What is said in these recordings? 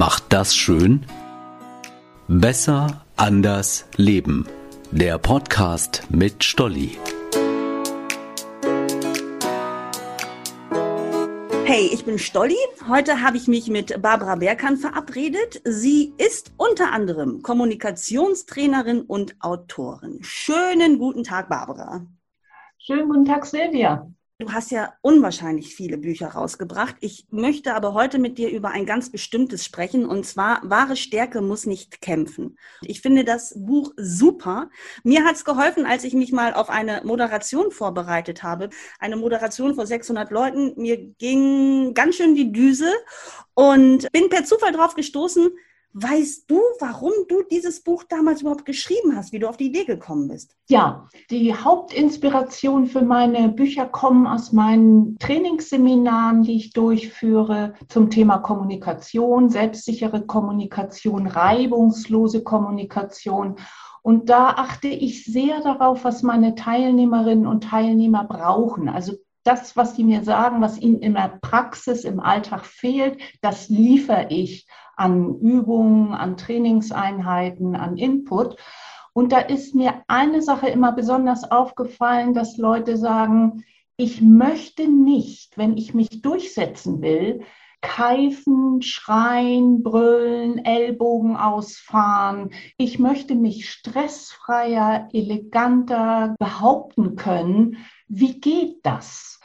macht das schön? Besser, anders, leben. Der Podcast mit Stolli. Hey, ich bin Stolli. Heute habe ich mich mit Barbara Berkan verabredet. Sie ist unter anderem Kommunikationstrainerin und Autorin. Schönen guten Tag, Barbara. Schönen guten Tag, Silvia. Du hast ja unwahrscheinlich viele Bücher rausgebracht. Ich möchte aber heute mit dir über ein ganz bestimmtes sprechen, und zwar wahre Stärke muss nicht kämpfen. Ich finde das Buch super. Mir hat es geholfen, als ich mich mal auf eine Moderation vorbereitet habe. Eine Moderation vor 600 Leuten. Mir ging ganz schön die Düse und bin per Zufall drauf gestoßen, Weißt du, warum du dieses Buch damals überhaupt geschrieben hast, wie du auf die Idee gekommen bist? Ja, die Hauptinspiration für meine Bücher kommen aus meinen Trainingsseminaren, die ich durchführe zum Thema Kommunikation, selbstsichere Kommunikation, reibungslose Kommunikation. Und da achte ich sehr darauf, was meine Teilnehmerinnen und Teilnehmer brauchen. Also das, was sie mir sagen, was ihnen in der Praxis, im Alltag fehlt, das liefere ich an Übungen, an Trainingseinheiten, an Input. Und da ist mir eine Sache immer besonders aufgefallen, dass Leute sagen, ich möchte nicht, wenn ich mich durchsetzen will, keifen, schreien, brüllen, Ellbogen ausfahren. Ich möchte mich stressfreier, eleganter behaupten können. Wie geht das?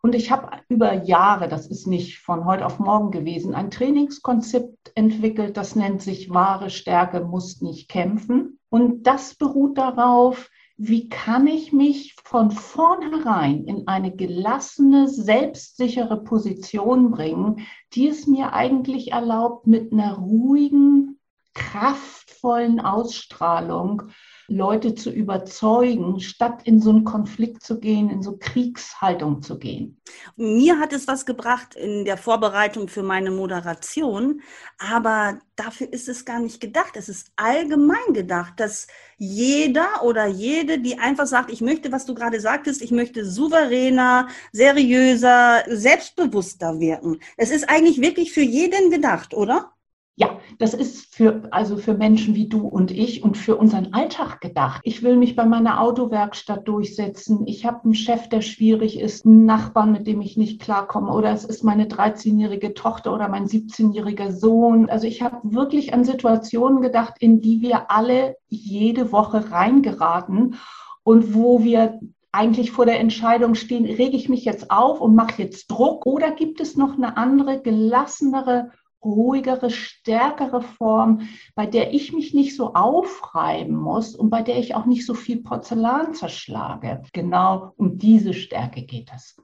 Und ich habe über Jahre, das ist nicht von heute auf morgen gewesen, ein Trainingskonzept entwickelt, das nennt sich wahre Stärke muss nicht kämpfen. Und das beruht darauf, wie kann ich mich von vornherein in eine gelassene, selbstsichere Position bringen, die es mir eigentlich erlaubt, mit einer ruhigen, kraftvollen Ausstrahlung Leute zu überzeugen, statt in so einen Konflikt zu gehen, in so Kriegshaltung zu gehen. Mir hat es was gebracht in der Vorbereitung für meine Moderation, aber dafür ist es gar nicht gedacht. Es ist allgemein gedacht, dass jeder oder jede, die einfach sagt, ich möchte, was du gerade sagtest, ich möchte souveräner, seriöser, selbstbewusster wirken. Es ist eigentlich wirklich für jeden gedacht, oder? Ja, das ist für, also für Menschen wie du und ich und für unseren Alltag gedacht. Ich will mich bei meiner Autowerkstatt durchsetzen. Ich habe einen Chef, der schwierig ist, einen Nachbarn, mit dem ich nicht klarkomme. Oder es ist meine 13-jährige Tochter oder mein 17-jähriger Sohn. Also ich habe wirklich an Situationen gedacht, in die wir alle jede Woche reingeraten und wo wir eigentlich vor der Entscheidung stehen, rege ich mich jetzt auf und mache jetzt Druck oder gibt es noch eine andere, gelassenere ruhigere, stärkere Form, bei der ich mich nicht so aufreiben muss und bei der ich auch nicht so viel Porzellan zerschlage. Genau um diese Stärke geht es.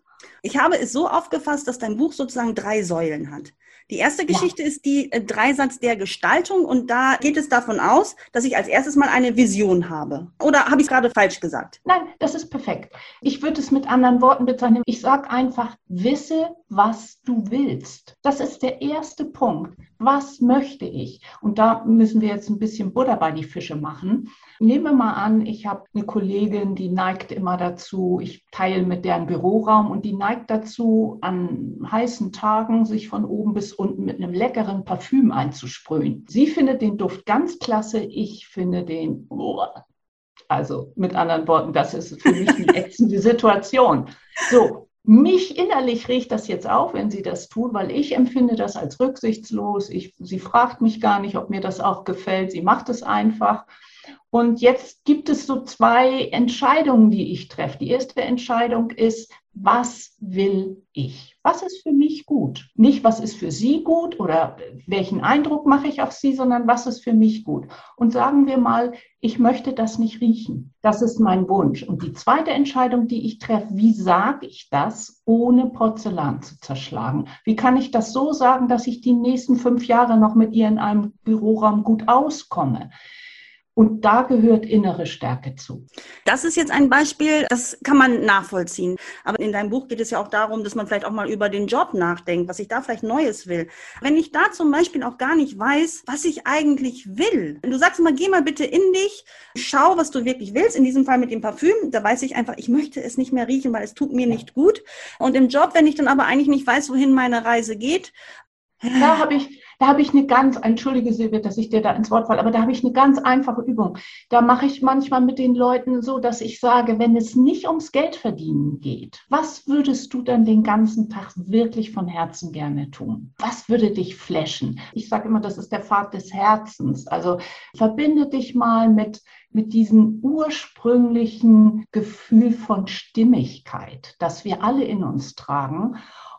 Ich habe es so aufgefasst, dass dein Buch sozusagen drei Säulen hat. Die erste Geschichte ja. ist die äh, Dreisatz der Gestaltung und da geht es davon aus, dass ich als erstes mal eine Vision habe. Oder habe ich es gerade falsch gesagt? Nein, das ist perfekt. Ich würde es mit anderen Worten bezeichnen. Ich sage einfach, wisse, was du willst. Das ist der erste Punkt. Was möchte ich? Und da müssen wir jetzt ein bisschen Butter bei die Fische machen. Nehmen wir mal an, ich habe eine Kollegin, die neigt immer dazu, ich teile mit deren Büroraum und die neigt dazu, an heißen Tagen sich von oben bis unten mit einem leckeren Parfüm einzusprühen. Sie findet den Duft ganz klasse, ich finde den, also mit anderen Worten, das ist für mich eine ätzende Situation. So, mich innerlich riecht das jetzt auf, wenn sie das tun, weil ich empfinde das als rücksichtslos. Ich, sie fragt mich gar nicht, ob mir das auch gefällt. Sie macht es einfach. Und jetzt gibt es so zwei Entscheidungen, die ich treffe. Die erste Entscheidung ist, was will ich? Was ist für mich gut? Nicht, was ist für Sie gut oder welchen Eindruck mache ich auf Sie, sondern was ist für mich gut? Und sagen wir mal, ich möchte das nicht riechen. Das ist mein Wunsch. Und die zweite Entscheidung, die ich treffe, wie sage ich das, ohne Porzellan zu zerschlagen? Wie kann ich das so sagen, dass ich die nächsten fünf Jahre noch mit ihr in einem Büroraum gut auskomme? Und da gehört innere Stärke zu. Das ist jetzt ein Beispiel, das kann man nachvollziehen. Aber in deinem Buch geht es ja auch darum, dass man vielleicht auch mal über den Job nachdenkt, was ich da vielleicht Neues will. Wenn ich da zum Beispiel auch gar nicht weiß, was ich eigentlich will. Du sagst mal, geh mal bitte in dich, schau, was du wirklich willst. In diesem Fall mit dem Parfüm, da weiß ich einfach, ich möchte es nicht mehr riechen, weil es tut mir nicht gut. Und im Job, wenn ich dann aber eigentlich nicht weiß, wohin meine Reise geht, da habe ich, Da habe ich eine ganz, entschuldige Silvia, dass ich dir da ins Wort falle, aber da habe ich eine ganz einfache Übung. Da mache ich manchmal mit den Leuten so, dass ich sage, wenn es nicht ums Geld verdienen geht, was würdest du dann den ganzen Tag wirklich von Herzen gerne tun? Was würde dich flashen? Ich sage immer, das ist der Pfad des Herzens. Also verbinde dich mal mit mit diesem ursprünglichen Gefühl von Stimmigkeit, das wir alle in uns tragen.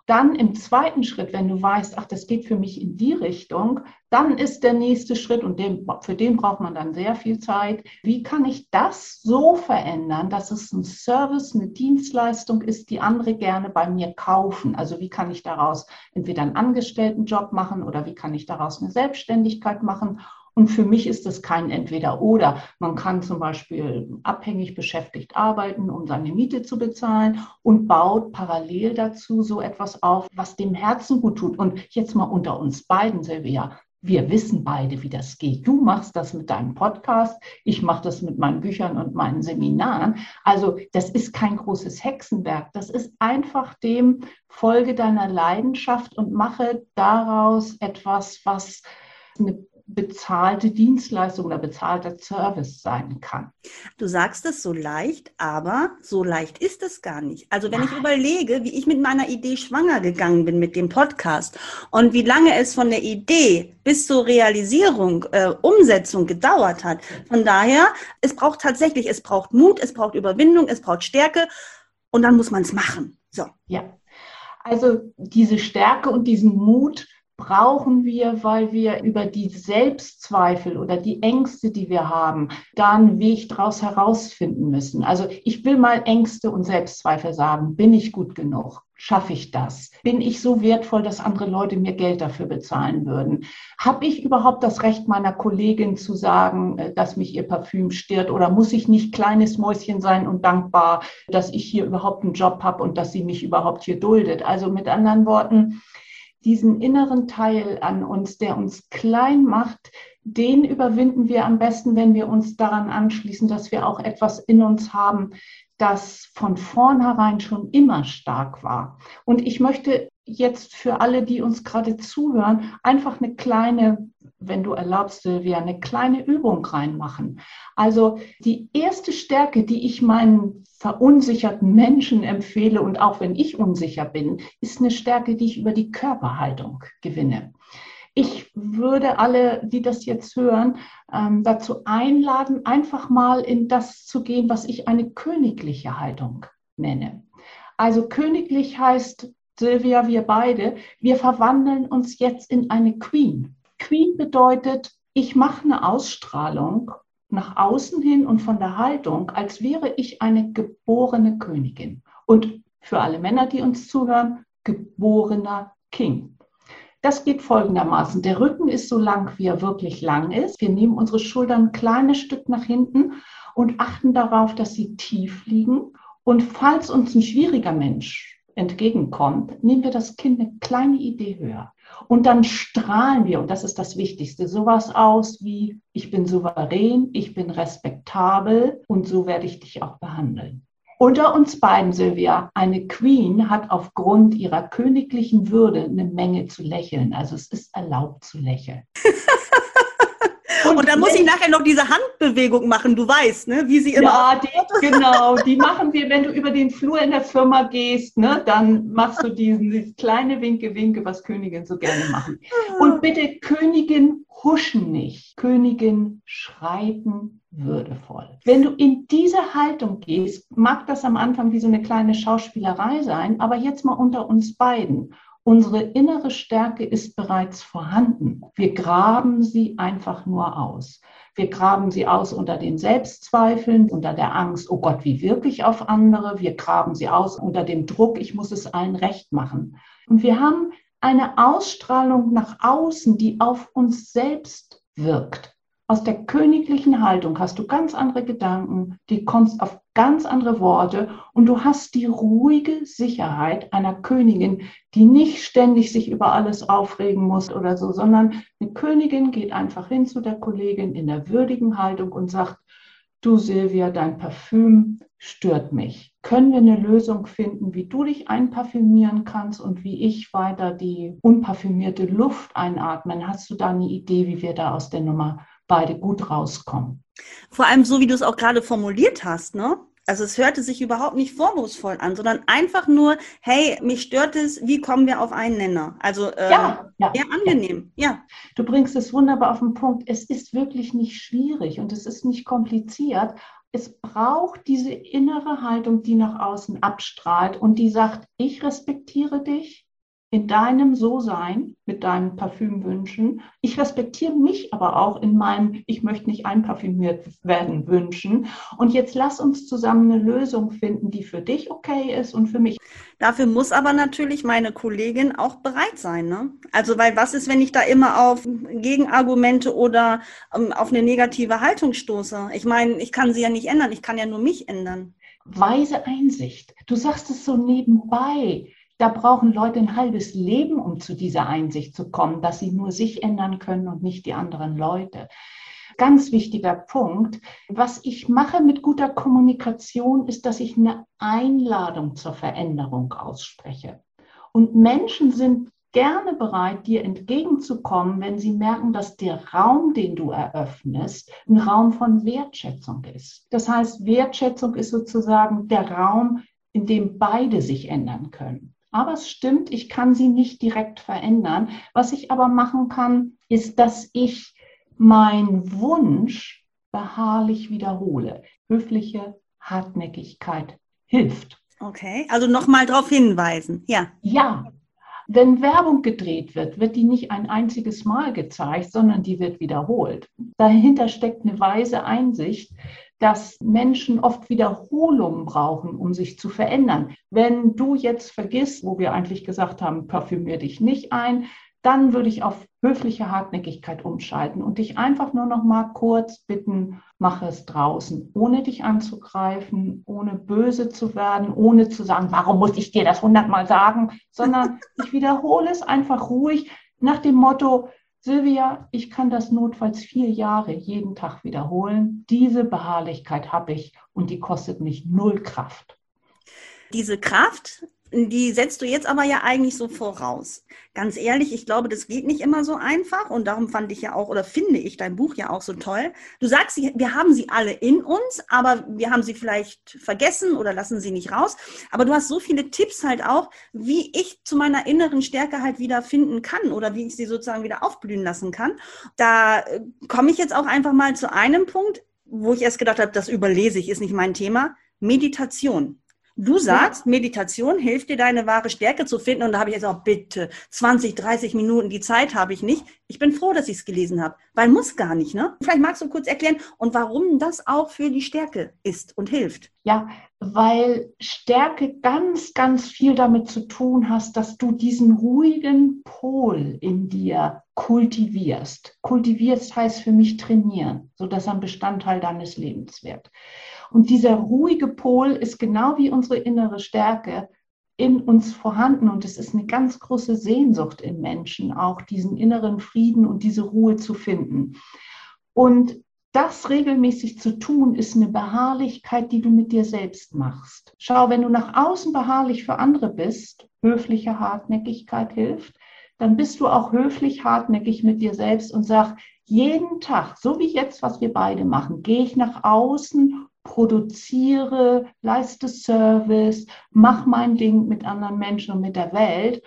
Dann im zweiten Schritt, wenn du weißt, ach, das geht für mich in die Richtung, dann ist der nächste Schritt, und den, für den braucht man dann sehr viel Zeit, wie kann ich das so verändern, dass es ein Service, eine Dienstleistung ist, die andere gerne bei mir kaufen? Also wie kann ich daraus entweder einen Angestelltenjob machen oder wie kann ich daraus eine Selbstständigkeit machen? Und für mich ist das kein Entweder-Oder. Man kann zum Beispiel abhängig beschäftigt arbeiten, um seine Miete zu bezahlen und baut parallel dazu so etwas auf, was dem Herzen gut tut. Und jetzt mal unter uns beiden, Silvia. Wir wissen beide, wie das geht. Du machst das mit deinem Podcast, ich mache das mit meinen Büchern und meinen Seminaren. Also das ist kein großes Hexenwerk. Das ist einfach dem Folge deiner Leidenschaft und mache daraus etwas, was eine bezahlte Dienstleistung oder bezahlter Service sein kann. Du sagst es so leicht, aber so leicht ist es gar nicht. Also wenn ich überlege, wie ich mit meiner Idee schwanger gegangen bin mit dem Podcast und wie lange es von der Idee bis zur Realisierung, äh, Umsetzung gedauert hat. Von daher, es braucht tatsächlich, es braucht Mut, es braucht Überwindung, es braucht Stärke und dann muss man es machen. So. Ja. Also diese Stärke und diesen Mut, brauchen wir, weil wir über die Selbstzweifel oder die Ängste, die wir haben, da einen Weg daraus herausfinden müssen. Also ich will mal Ängste und Selbstzweifel sagen. Bin ich gut genug? Schaffe ich das? Bin ich so wertvoll, dass andere Leute mir Geld dafür bezahlen würden? Habe ich überhaupt das Recht meiner Kollegin zu sagen, äh, dass mich ihr Parfüm stört? Oder muss ich nicht kleines Mäuschen sein und dankbar, dass ich hier überhaupt einen Job habe und dass sie mich überhaupt hier duldet? Also mit anderen Worten, diesen inneren Teil an uns, der uns klein macht, den überwinden wir am besten, wenn wir uns daran anschließen, dass wir auch etwas in uns haben, das von vornherein schon immer stark war. Und ich möchte jetzt für alle, die uns gerade zuhören, einfach eine kleine, wenn du erlaubst, Silvia, eine kleine Übung reinmachen. Also die erste Stärke, die ich meinen verunsicherten Menschen empfehle und auch wenn ich unsicher bin, ist eine Stärke, die ich über die Körperhaltung gewinne. Ich würde alle, die das jetzt hören, ähm, dazu einladen, einfach mal in das zu gehen, was ich eine königliche Haltung nenne. Also königlich heißt, Silvia, wir beide, wir verwandeln uns jetzt in eine Queen. Queen bedeutet, ich mache eine Ausstrahlung nach außen hin und von der Haltung, als wäre ich eine geborene Königin. Und für alle Männer, die uns zuhören, geborener King. Das geht folgendermaßen. Der Rücken ist so lang, wie er wirklich lang ist. Wir nehmen unsere Schultern ein kleines Stück nach hinten und achten darauf, dass sie tief liegen. Und falls uns ein schwieriger Mensch entgegenkommt, nehmen wir das Kind eine kleine Idee höher. Und dann strahlen wir, und das ist das Wichtigste, sowas aus wie, ich bin souverän, ich bin respektabel und so werde ich dich auch behandeln. Unter uns beiden, Silvia, eine Queen hat aufgrund ihrer königlichen Würde eine Menge zu lächeln. Also es ist erlaubt zu lächeln. Und, und dann muss ich nachher noch diese Handbewegung machen, du weißt, ne, wie sie immer. Ja, die, genau, die machen wir, wenn du über den Flur in der Firma gehst, ne, dann machst du diesen, dieses kleine Winke, Winke, was Königinnen so gerne machen. Und bitte, Königin huschen nicht, Königin schreiten würdevoll. Wenn du in diese Haltung gehst, mag das am Anfang wie so eine kleine Schauspielerei sein, aber jetzt mal unter uns beiden. Unsere innere Stärke ist bereits vorhanden. Wir graben sie einfach nur aus. Wir graben sie aus unter den Selbstzweifeln, unter der Angst, oh Gott, wie wirklich auf andere. Wir graben sie aus unter dem Druck, ich muss es allen recht machen. Und wir haben eine Ausstrahlung nach außen, die auf uns selbst wirkt. Aus der königlichen Haltung hast du ganz andere Gedanken, die kommst auf ganz andere Worte und du hast die ruhige Sicherheit einer Königin, die nicht ständig sich über alles aufregen muss oder so, sondern eine Königin geht einfach hin zu der Kollegin in der würdigen Haltung und sagt, du Silvia, dein Parfüm stört mich. Können wir eine Lösung finden, wie du dich einparfümieren kannst und wie ich weiter die unparfümierte Luft einatmen? Hast du da eine Idee, wie wir da aus der Nummer beide gut rauskommen? Vor allem so, wie du es auch gerade formuliert hast, ne? Also es hörte sich überhaupt nicht vorwurfsvoll an, sondern einfach nur, hey, mich stört es, wie kommen wir auf einen Nenner? Also äh, ja, ja, eher angenehm, ja. Du bringst es wunderbar auf den Punkt. Es ist wirklich nicht schwierig und es ist nicht kompliziert. Es braucht diese innere Haltung, die nach außen abstrahlt und die sagt, ich respektiere dich, in deinem So-Sein mit deinen Parfümwünschen. Ich respektiere mich aber auch in meinem Ich möchte nicht einparfümiert werden Wünschen. Und jetzt lass uns zusammen eine Lösung finden, die für dich okay ist und für mich. Dafür muss aber natürlich meine Kollegin auch bereit sein. Ne? Also, weil was ist, wenn ich da immer auf Gegenargumente oder ähm, auf eine negative Haltung stoße? Ich meine, ich kann sie ja nicht ändern, ich kann ja nur mich ändern. Weise Einsicht. Du sagst es so nebenbei da brauchen Leute ein halbes Leben, um zu dieser Einsicht zu kommen, dass sie nur sich ändern können und nicht die anderen Leute. Ganz wichtiger Punkt. Was ich mache mit guter Kommunikation, ist, dass ich eine Einladung zur Veränderung ausspreche. Und Menschen sind gerne bereit, dir entgegenzukommen, wenn sie merken, dass der Raum, den du eröffnest, ein Raum von Wertschätzung ist. Das heißt, Wertschätzung ist sozusagen der Raum, in dem beide sich ändern können. Aber es stimmt, ich kann sie nicht direkt verändern. Was ich aber machen kann, ist, dass ich meinen Wunsch beharrlich wiederhole. Höfliche Hartnäckigkeit hilft. Okay, also nochmal darauf hinweisen. Ja. Ja. Wenn Werbung gedreht wird, wird die nicht ein einziges Mal gezeigt, sondern die wird wiederholt. Dahinter steckt eine weise Einsicht, dass Menschen oft Wiederholungen brauchen, um sich zu verändern. Wenn du jetzt vergisst, wo wir eigentlich gesagt haben, parfümier dich nicht ein, dann würde ich auf höfliche Hartnäckigkeit umschalten und dich einfach nur noch mal kurz bitten, mach es draußen, ohne dich anzugreifen, ohne böse zu werden, ohne zu sagen, warum muss ich dir das hundertmal sagen, sondern ich wiederhole es einfach ruhig nach dem Motto, Silvia, ich kann das notfalls vier Jahre jeden Tag wiederholen. Diese Beharrlichkeit habe ich und die kostet mich null Kraft. Diese Kraft die setzt du jetzt aber ja eigentlich so voraus. Ganz ehrlich, ich glaube, das geht nicht immer so einfach und darum fand ich ja auch oder finde ich dein Buch ja auch so toll. Du sagst, wir haben sie alle in uns, aber wir haben sie vielleicht vergessen oder lassen sie nicht raus. Aber du hast so viele Tipps halt auch, wie ich zu meiner inneren Stärke halt wieder finden kann oder wie ich sie sozusagen wieder aufblühen lassen kann. Da äh, komme ich jetzt auch einfach mal zu einem Punkt, wo ich erst gedacht habe, das überlese ich, ist nicht mein Thema. Meditation. Du sagst. Meditation hilft dir, deine wahre Stärke zu finden. Und da habe ich jetzt auch, bitte, 20, 30 Minuten, die Zeit habe ich nicht. Ich bin froh, dass ich es gelesen habe, weil muss gar nicht, ne? Vielleicht magst du kurz erklären und warum das auch für die Stärke ist und hilft. Ja, weil Stärke ganz, ganz viel damit zu tun hast, dass du diesen ruhigen Pol in dir kultivierst. Kultivierst heißt für mich trainieren, sodass er ein Bestandteil deines Lebens wird. Und dieser ruhige Pol ist genau wie unsere innere Stärke in uns vorhanden. Und es ist eine ganz große Sehnsucht in Menschen, auch diesen inneren Frieden und diese Ruhe zu finden. Und das regelmäßig zu tun, ist eine Beharrlichkeit, die du mit dir selbst machst. Schau, wenn du nach außen beharrlich für andere bist, höfliche Hartnäckigkeit hilft, dann bist du auch höflich hartnäckig mit dir selbst und sag, jeden Tag, so wie jetzt, was wir beide machen, gehe ich nach außen produziere, leiste Service, mach mein Ding mit anderen Menschen und mit der Welt.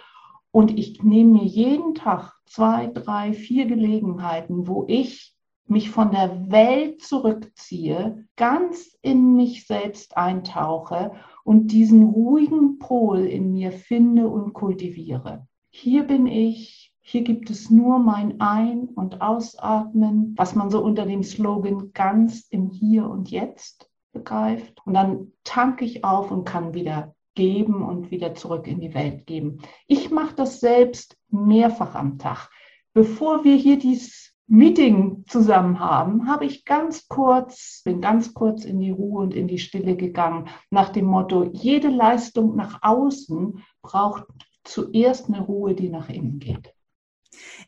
Und ich nehme mir jeden Tag zwei, drei, vier Gelegenheiten, wo ich mich von der Welt zurückziehe, ganz in mich selbst eintauche und diesen ruhigen Pol in mir finde und kultiviere. Hier bin ich, hier gibt es nur mein Ein- und Ausatmen, was man so unter dem Slogan ganz im Hier und Jetzt begreift. Und dann tanke ich auf und kann wieder geben und wieder zurück in die Welt geben. Ich mache das selbst mehrfach am Tag. Bevor wir hier dieses Meeting zusammen haben, habe ich ganz kurz, bin ganz kurz in die Ruhe und in die Stille gegangen, nach dem Motto, jede Leistung nach außen braucht zuerst eine Ruhe, die nach innen geht.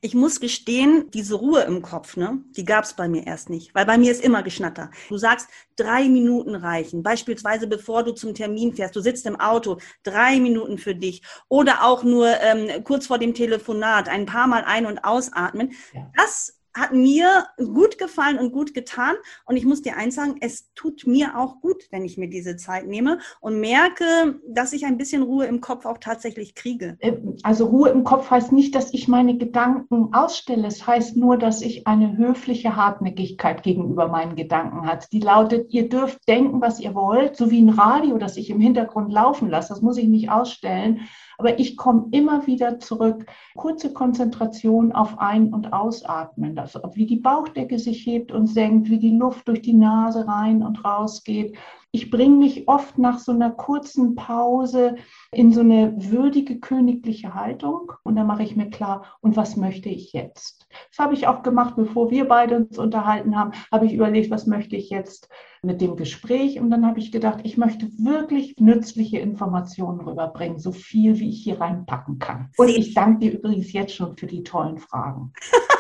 Ich muss gestehen, diese Ruhe im Kopf, ne, die gab es bei mir erst nicht, weil bei mir ist immer Geschnatter. Du sagst, drei Minuten reichen, beispielsweise bevor du zum Termin fährst, du sitzt im Auto, drei Minuten für dich oder auch nur ähm, kurz vor dem Telefonat ein paar Mal ein- und ausatmen. Ja. Das hat mir gut gefallen und gut getan. Und ich muss dir eins sagen, es tut mir auch gut, wenn ich mir diese Zeit nehme und merke, dass ich ein bisschen Ruhe im Kopf auch tatsächlich kriege. Ähm, also Ruhe im Kopf heißt nicht, dass ich meine Gedanken ausstelle. Es heißt nur, dass ich eine höfliche Hartnäckigkeit gegenüber meinen Gedanken hat. Die lautet, ihr dürft denken, was ihr wollt, so wie ein Radio, das ich im Hintergrund laufen lasse. Das muss ich nicht ausstellen. Aber ich komme immer wieder zurück. Kurze Konzentration auf Ein- und Ausatmen. Das, wie die Bauchdecke sich hebt und senkt, wie die Luft durch die Nase rein und raus geht ich bringe mich oft nach so einer kurzen Pause in so eine würdige königliche Haltung und dann mache ich mir klar, und was möchte ich jetzt? Das habe ich auch gemacht, bevor wir beide uns unterhalten haben, habe ich überlegt, was möchte ich jetzt mit dem Gespräch und dann habe ich gedacht, ich möchte wirklich nützliche Informationen rüberbringen, so viel wie ich hier reinpacken kann. Und ich danke dir übrigens jetzt schon für die tollen Fragen.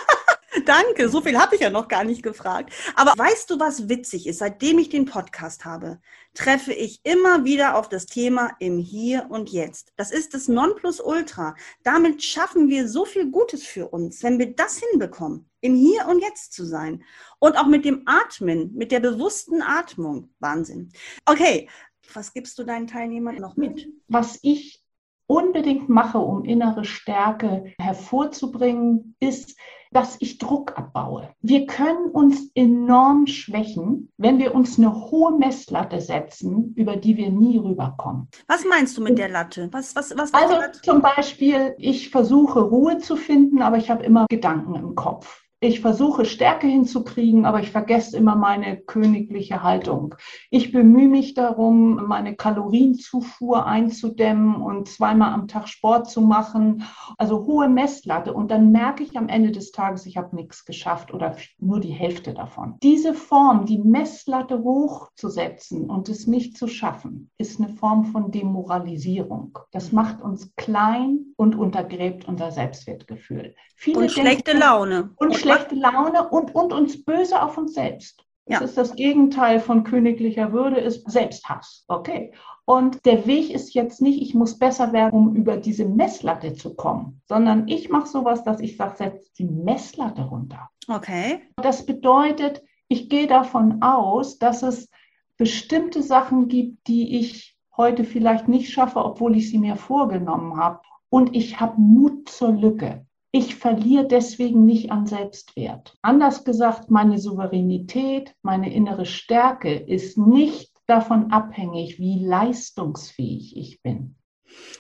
Danke, so viel habe ich ja noch gar nicht gefragt. Aber weißt du, was witzig ist? Seitdem ich den Podcast habe, treffe ich immer wieder auf das Thema im Hier und Jetzt. Das ist das Nonplusultra. Damit schaffen wir so viel Gutes für uns, wenn wir das hinbekommen, im Hier und Jetzt zu sein. Und auch mit dem Atmen, mit der bewussten Atmung. Wahnsinn. Okay, was gibst du deinen Teilnehmern noch mit? Was ich unbedingt mache, um innere Stärke hervorzubringen, ist, dass ich Druck abbaue. Wir können uns enorm schwächen, wenn wir uns eine hohe Messlatte setzen, über die wir nie rüberkommen. Was meinst du mit der Latte? Was, was, was also zum Beispiel, ich versuche Ruhe zu finden, aber ich habe immer Gedanken im Kopf ich versuche Stärke hinzukriegen, aber ich vergesse immer meine königliche Haltung. Ich bemühe mich darum, meine Kalorienzufuhr einzudämmen und zweimal am Tag Sport zu machen. Also hohe Messlatte. Und dann merke ich am Ende des Tages, ich habe nichts geschafft oder nur die Hälfte davon. Diese Form, die Messlatte hochzusetzen und es nicht zu schaffen, ist eine Form von Demoralisierung. Das macht uns klein und untergräbt unser Selbstwertgefühl. Viele und schlechte Laune. Und schlechte Laune und, und uns böse auf uns selbst. Das ja. ist das Gegenteil von königlicher Würde, ist Selbsthass. Okay. Und der Weg ist jetzt nicht, ich muss besser werden, um über diese Messlatte zu kommen, sondern ich mache sowas, dass ich sage, setz die Messlatte runter. Okay. Das bedeutet, ich gehe davon aus, dass es bestimmte Sachen gibt, die ich heute vielleicht nicht schaffe, obwohl ich sie mir vorgenommen habe. Und ich habe Mut zur Lücke. Ich verliere deswegen nicht an Selbstwert. Anders gesagt, meine Souveränität, meine innere Stärke ist nicht davon abhängig, wie leistungsfähig ich bin.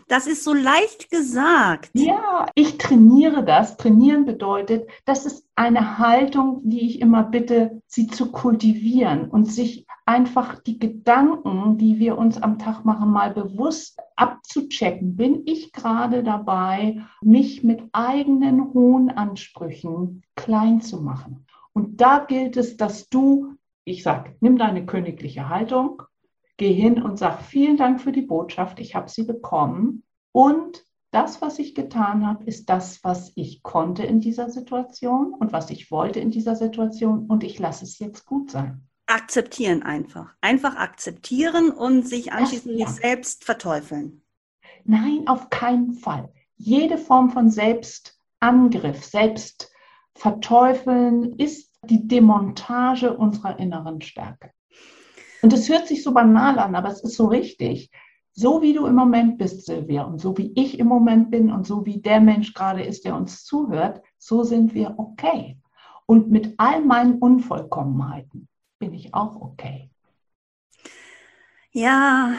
Das ist so leicht gesagt. Ja, ich trainiere das. Trainieren bedeutet, das ist eine Haltung, die ich immer bitte, sie zu kultivieren und sich einfach die Gedanken, die wir uns am Tag machen, mal bewusst abzuchecken. Bin ich gerade dabei, mich mit eigenen hohen Ansprüchen klein zu machen? Und da gilt es, dass du, ich sag, nimm deine königliche Haltung, geh hin und sag vielen Dank für die Botschaft, ich habe sie bekommen und das, was ich getan habe, ist das, was ich konnte in dieser Situation und was ich wollte in dieser Situation und ich lasse es jetzt gut sein. Akzeptieren einfach. Einfach akzeptieren und sich anschließend ja. nicht selbst verteufeln. Nein, auf keinen Fall. Jede Form von Selbstangriff, Selbstverteufeln ist die Demontage unserer inneren Stärke. Und es hört sich so banal an, aber es ist so richtig. So wie du im Moment bist, Silvia, und so wie ich im Moment bin und so wie der Mensch gerade ist, der uns zuhört, so sind wir okay. Und mit all meinen Unvollkommenheiten bin ich auch okay. Ja,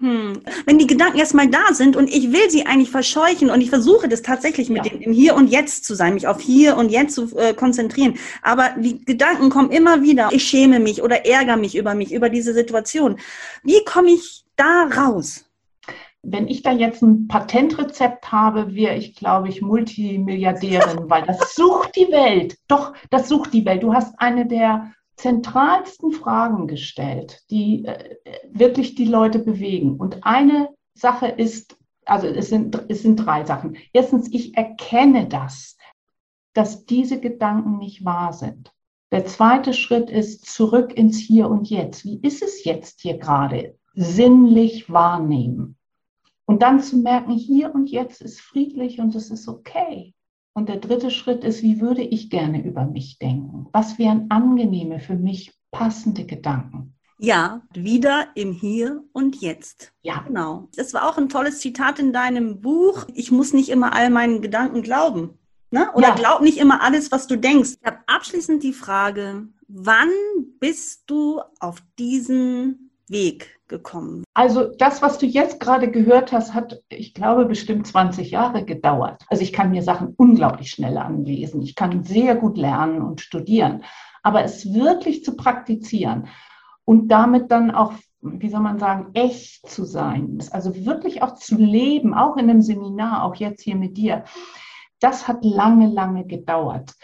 hm. wenn die Gedanken erstmal da sind und ich will sie eigentlich verscheuchen und ich versuche das tatsächlich mit ja. dem im Hier und Jetzt zu sein, mich auf Hier und Jetzt zu äh, konzentrieren. Aber die Gedanken kommen immer wieder. Ich schäme mich oder ärgere mich über mich, über diese Situation. Wie komme ich da raus? Wenn ich da jetzt ein Patentrezept habe, wäre ich, glaube ich, Multimilliardärin, weil das sucht die Welt. Doch, das sucht die Welt. Du hast eine der zentralsten Fragen gestellt, die äh, wirklich die Leute bewegen. Und eine Sache ist, also es sind, es sind drei Sachen. Erstens, ich erkenne das. dass diese Gedanken nicht wahr sind. Der zweite Schritt ist zurück ins Hier und Jetzt. Wie ist es jetzt hier gerade? Sinnlich wahrnehmen. Und dann zu merken, hier und jetzt ist friedlich und es ist okay. Und der dritte Schritt ist, wie würde ich gerne über mich denken? Was wären angenehme, für mich passende Gedanken? Ja, wieder im Hier und Jetzt. Ja. Genau. Das war auch ein tolles Zitat in deinem Buch. Ich muss nicht immer all meinen Gedanken glauben. Ne? Oder ja. glaub nicht immer alles, was du denkst. Ich habe abschließend die Frage, wann bist du auf diesen Weg gekommen? Also das, was du jetzt gerade gehört hast, hat, ich glaube, bestimmt 20 Jahre gedauert. Also ich kann mir Sachen unglaublich schnell anlesen. Ich kann sehr gut lernen und studieren. Aber es wirklich zu praktizieren und damit dann auch wie soll man sagen, echt zu sein, also wirklich auch zu leben, auch in einem Seminar, auch jetzt hier mit dir das hat lange, lange gedauert.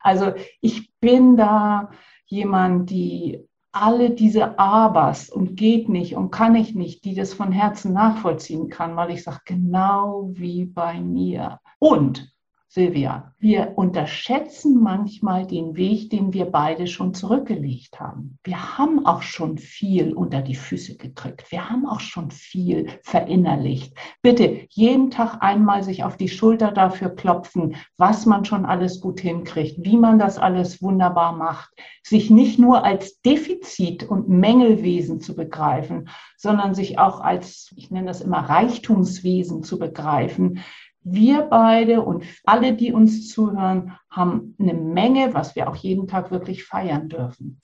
Also ich bin da jemand, die alle diese Abers und geht nicht und kann ich nicht, die das von Herzen nachvollziehen kann, weil ich sage, genau wie bei mir. Und Silvia, wir unterschätzen manchmal den Weg, den wir beide schon zurückgelegt haben. Wir haben auch schon viel unter die Füße gedrückt. Wir haben auch schon viel verinnerlicht. Bitte jeden Tag einmal sich auf die Schulter dafür klopfen, was man schon alles gut hinkriegt, wie man das alles wunderbar macht. Sich nicht nur als Defizit und Mängelwesen zu begreifen, sondern sich auch als, ich nenne das immer Reichtumswesen zu begreifen, wir beide und alle, die uns zuhören, haben eine Menge, was wir auch jeden Tag wirklich feiern dürfen.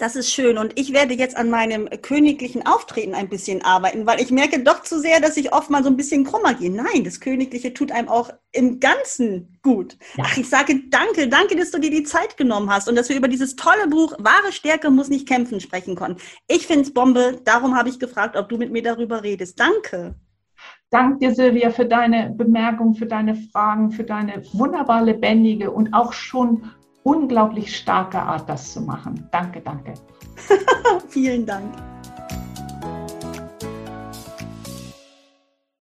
Das ist schön. Und ich werde jetzt an meinem königlichen Auftreten ein bisschen arbeiten, weil ich merke doch zu sehr, dass ich oft mal so ein bisschen krummer gehe. Nein, das Königliche tut einem auch im Ganzen gut. Ja. Ach, ich sage danke, danke, dass du dir die Zeit genommen hast und dass wir über dieses tolle Buch Wahre Stärke muss nicht kämpfen sprechen konnten. Ich finde es Bombe. Darum habe ich gefragt, ob du mit mir darüber redest. Danke. Danke dir, Silvia, für deine Bemerkungen, für deine Fragen, für deine wunderbar lebendige und auch schon unglaublich starke Art, das zu machen. Danke, danke. Vielen Dank.